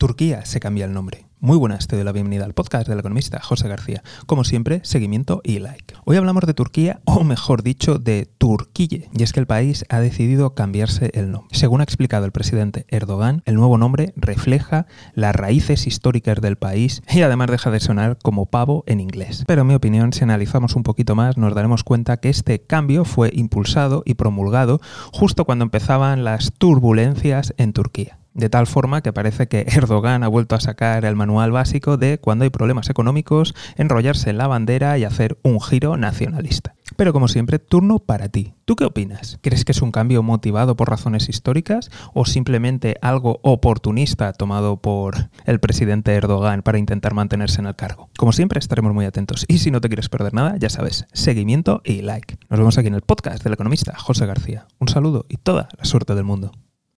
Turquía se cambia el nombre. Muy buenas, te doy la bienvenida al podcast del economista José García. Como siempre, seguimiento y like. Hoy hablamos de Turquía, o mejor dicho, de Turquille, y es que el país ha decidido cambiarse el nombre. Según ha explicado el presidente Erdogan, el nuevo nombre refleja las raíces históricas del país y además deja de sonar como pavo en inglés. Pero en mi opinión, si analizamos un poquito más, nos daremos cuenta que este cambio fue impulsado y promulgado justo cuando empezaban las turbulencias en Turquía. De tal forma que parece que Erdogan ha vuelto a sacar el manual básico de cuando hay problemas económicos, enrollarse en la bandera y hacer un giro nacionalista. Pero como siempre, turno para ti. ¿Tú qué opinas? ¿Crees que es un cambio motivado por razones históricas o simplemente algo oportunista tomado por el presidente Erdogan para intentar mantenerse en el cargo? Como siempre, estaremos muy atentos. Y si no te quieres perder nada, ya sabes, seguimiento y like. Nos vemos aquí en el podcast del economista José García. Un saludo y toda la suerte del mundo.